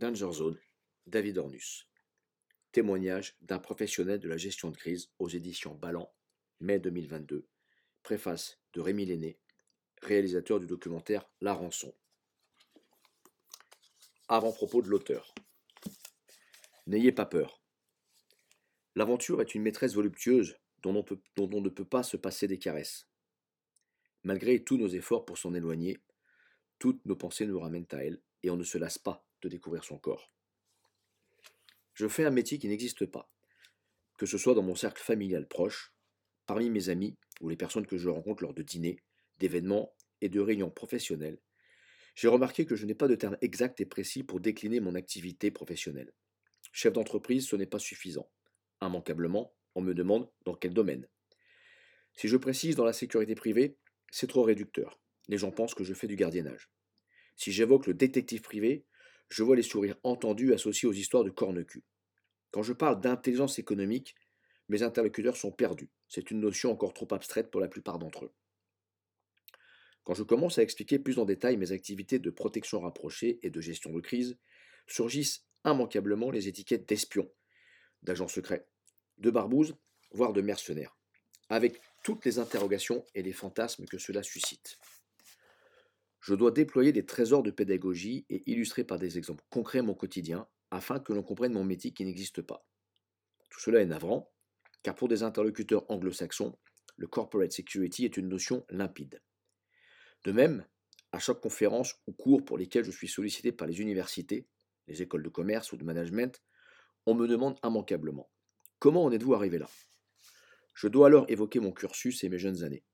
Danger Zone, David Ornus. Témoignage d'un professionnel de la gestion de crise aux éditions Ballant, mai 2022. Préface de Rémi Lenné, réalisateur du documentaire La Rançon. Avant-propos de l'auteur. N'ayez pas peur. L'aventure est une maîtresse voluptueuse dont on, dont on ne peut pas se passer des caresses. Malgré tous nos efforts pour s'en éloigner, toutes nos pensées nous ramènent à elle et on ne se lasse pas de découvrir son corps. Je fais un métier qui n'existe pas, que ce soit dans mon cercle familial proche, parmi mes amis ou les personnes que je rencontre lors de dîners, d'événements et de réunions professionnelles. J'ai remarqué que je n'ai pas de terme exact et précis pour décliner mon activité professionnelle. Chef d'entreprise, ce n'est pas suffisant. Immanquablement, on me demande dans quel domaine. Si je précise dans la sécurité privée, c'est trop réducteur. Les gens pensent que je fais du gardiennage. Si j'évoque le détective privé, je vois les sourires entendus associés aux histoires de corne-cul. Quand je parle d'intelligence économique, mes interlocuteurs sont perdus. C'est une notion encore trop abstraite pour la plupart d'entre eux. Quand je commence à expliquer plus en détail mes activités de protection rapprochée et de gestion de crise, surgissent immanquablement les étiquettes d'espion, d'agent secret, de barbouze, voire de mercenaires, avec toutes les interrogations et les fantasmes que cela suscite. Je dois déployer des trésors de pédagogie et illustrer par des exemples concrets mon quotidien afin que l'on comprenne mon métier qui n'existe pas. Tout cela est navrant, car pour des interlocuteurs anglo-saxons, le corporate security est une notion limpide. De même, à chaque conférence ou cours pour lesquels je suis sollicité par les universités, les écoles de commerce ou de management, on me demande immanquablement Comment en êtes-vous arrivé là? Je dois alors évoquer mon cursus et mes jeunes années.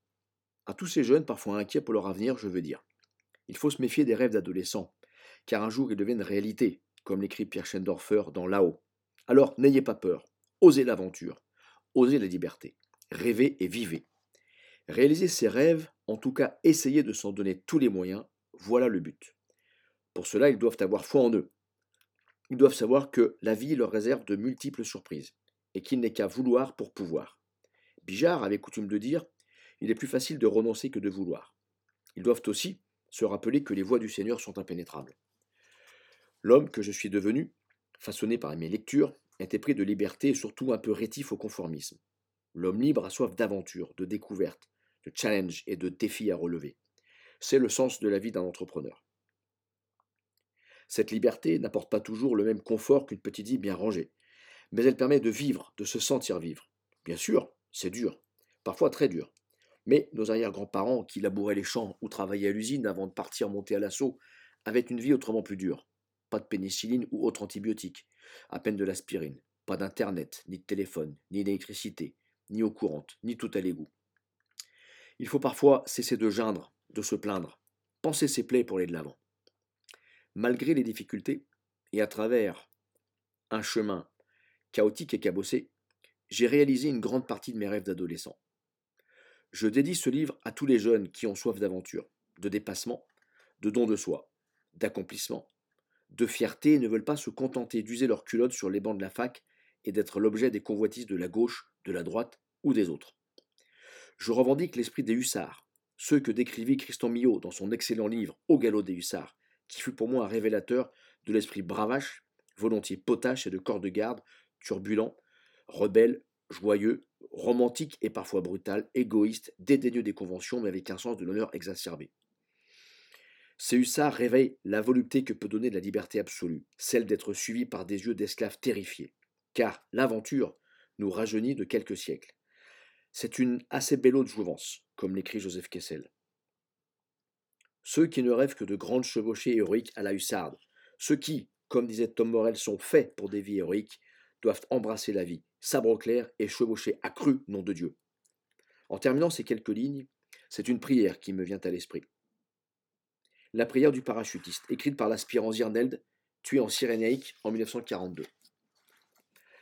À tous ces jeunes, parfois inquiets pour leur avenir, je veux dire il faut se méfier des rêves d'adolescents, car un jour ils deviennent réalité, comme l'écrit Pierre Schendorfer dans Là-haut. Alors n'ayez pas peur, osez l'aventure, osez la liberté, rêvez et vivez. Réaliser ses rêves, en tout cas essayez de s'en donner tous les moyens, voilà le but. Pour cela, ils doivent avoir foi en eux. Ils doivent savoir que la vie leur réserve de multiples surprises, et qu'il n'est qu'à vouloir pour pouvoir. Bijard avait coutume de dire Il est plus facile de renoncer que de vouloir. Ils doivent aussi se rappeler que les voies du Seigneur sont impénétrables. L'homme que je suis devenu, façonné par mes lectures, était pris de liberté et surtout un peu rétif au conformisme. L'homme libre a soif d'aventure, de découverte, de challenge et de défis à relever. C'est le sens de la vie d'un entrepreneur. Cette liberté n'apporte pas toujours le même confort qu'une petite vie bien rangée, mais elle permet de vivre, de se sentir vivre. Bien sûr, c'est dur, parfois très dur, mais nos arrière-grands-parents, qui labouraient les champs ou travaillaient à l'usine avant de partir monter à l'assaut, avaient une vie autrement plus dure. Pas de pénicilline ou autre antibiotique, à peine de l'aspirine, pas d'internet, ni de téléphone, ni d'électricité, ni eau courante, ni tout à l'égout. Il faut parfois cesser de geindre, de se plaindre, penser ses plaies pour aller de l'avant. Malgré les difficultés, et à travers un chemin chaotique et cabossé, j'ai réalisé une grande partie de mes rêves d'adolescent. Je dédie ce livre à tous les jeunes qui ont soif d'aventure, de dépassement, de don de soi, d'accomplissement, de fierté et ne veulent pas se contenter d'user leur culotte sur les bancs de la fac et d'être l'objet des convoitises de la gauche, de la droite ou des autres. Je revendique l'esprit des hussards, ceux que décrivit Christian Millot dans son excellent livre Au galop des hussards, qui fut pour moi un révélateur de l'esprit bravache, volontiers potache et de corps de garde, turbulent, rebelle, joyeux, romantique et parfois brutal, égoïste, dédaigneux des conventions, mais avec un sens de l'honneur exacerbé. Ces hussards réveillent la volupté que peut donner la liberté absolue, celle d'être suivi par des yeux d'esclaves terrifiés. Car l'aventure nous rajeunit de quelques siècles. C'est une assez belle de jouvence, comme l'écrit Joseph Kessel. Ceux qui ne rêvent que de grandes chevauchées héroïques à la hussarde, ceux qui, comme disait Tom Morel, sont faits pour des vies héroïques, doivent embrasser la vie, sabre clair et chevaucher accru, nom de Dieu. En terminant ces quelques lignes, c'est une prière qui me vient à l'esprit. La prière du parachutiste, écrite par l'aspirant Zirneld, tué en Cyrénaïque en 1942.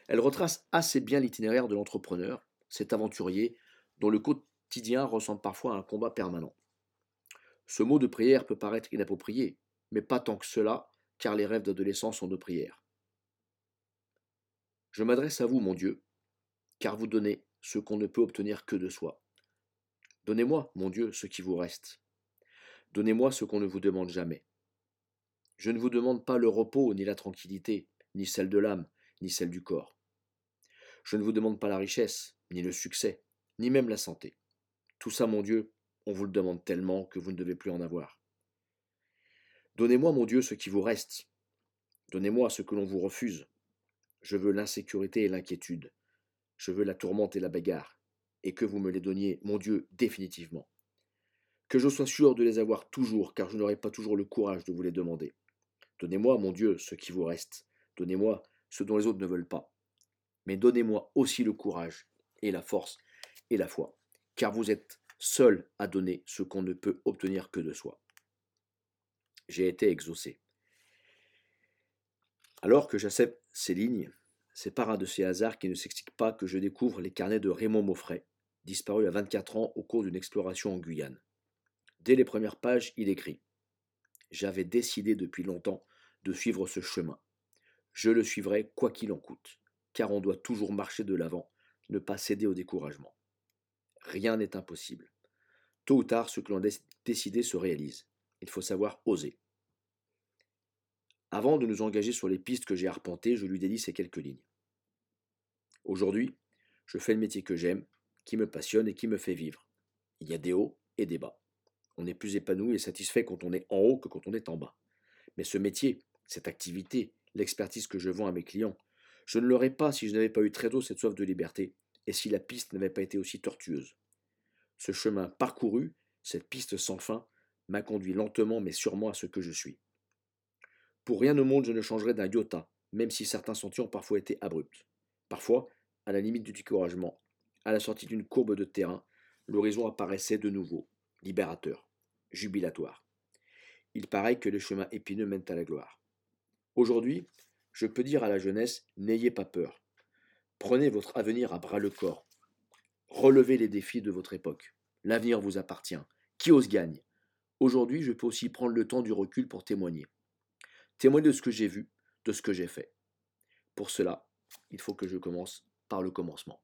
Elle retrace assez bien l'itinéraire de l'entrepreneur, cet aventurier, dont le quotidien ressemble parfois à un combat permanent. Ce mot de prière peut paraître inapproprié, mais pas tant que cela, car les rêves d'adolescence sont de prière. Je m'adresse à vous, mon Dieu, car vous donnez ce qu'on ne peut obtenir que de soi. Donnez-moi, mon Dieu, ce qui vous reste. Donnez-moi ce qu'on ne vous demande jamais. Je ne vous demande pas le repos, ni la tranquillité, ni celle de l'âme, ni celle du corps. Je ne vous demande pas la richesse, ni le succès, ni même la santé. Tout ça, mon Dieu, on vous le demande tellement que vous ne devez plus en avoir. Donnez-moi, mon Dieu, ce qui vous reste. Donnez-moi ce que l'on vous refuse. Je veux l'insécurité et l'inquiétude. Je veux la tourmente et la bagarre. Et que vous me les donniez, mon Dieu, définitivement. Que je sois sûr de les avoir toujours, car je n'aurai pas toujours le courage de vous les demander. Donnez-moi, mon Dieu, ce qui vous reste. Donnez-moi ce dont les autres ne veulent pas. Mais donnez-moi aussi le courage et la force et la foi, car vous êtes seul à donner ce qu'on ne peut obtenir que de soi. J'ai été exaucé. Alors que j'accepte ces lignes, c'est par un de ces hasards qui ne s'explique pas que je découvre les carnets de Raymond Maufray, disparu à 24 ans au cours d'une exploration en Guyane. Dès les premières pages, il écrit J'avais décidé depuis longtemps de suivre ce chemin. Je le suivrai quoi qu'il en coûte, car on doit toujours marcher de l'avant, ne pas céder au découragement. Rien n'est impossible. Tôt ou tard, ce que l'on a décidé se réalise. Il faut savoir oser. Avant de nous engager sur les pistes que j'ai arpentées, je lui dédie ces quelques lignes. Aujourd'hui, je fais le métier que j'aime, qui me passionne et qui me fait vivre. Il y a des hauts et des bas. On est plus épanoui et satisfait quand on est en haut que quand on est en bas. Mais ce métier, cette activité, l'expertise que je vends à mes clients, je ne l'aurais pas si je n'avais pas eu très tôt cette soif de liberté et si la piste n'avait pas été aussi tortueuse. Ce chemin parcouru, cette piste sans fin, m'a conduit lentement mais sûrement à ce que je suis. Pour rien au monde je ne changerai d'un iota, même si certains sentiers ont parfois été abrupts. Parfois, à la limite du découragement, à la sortie d'une courbe de terrain, l'horizon apparaissait de nouveau, libérateur, jubilatoire. Il paraît que les chemins épineux mènent à la gloire. Aujourd'hui, je peux dire à la jeunesse, n'ayez pas peur. Prenez votre avenir à bras le corps. Relevez les défis de votre époque. L'avenir vous appartient. Qui ose gagne. Aujourd'hui, je peux aussi prendre le temps du recul pour témoigner. Témoigner de ce que j'ai vu, de ce que j'ai fait. Pour cela, il faut que je commence par le commencement.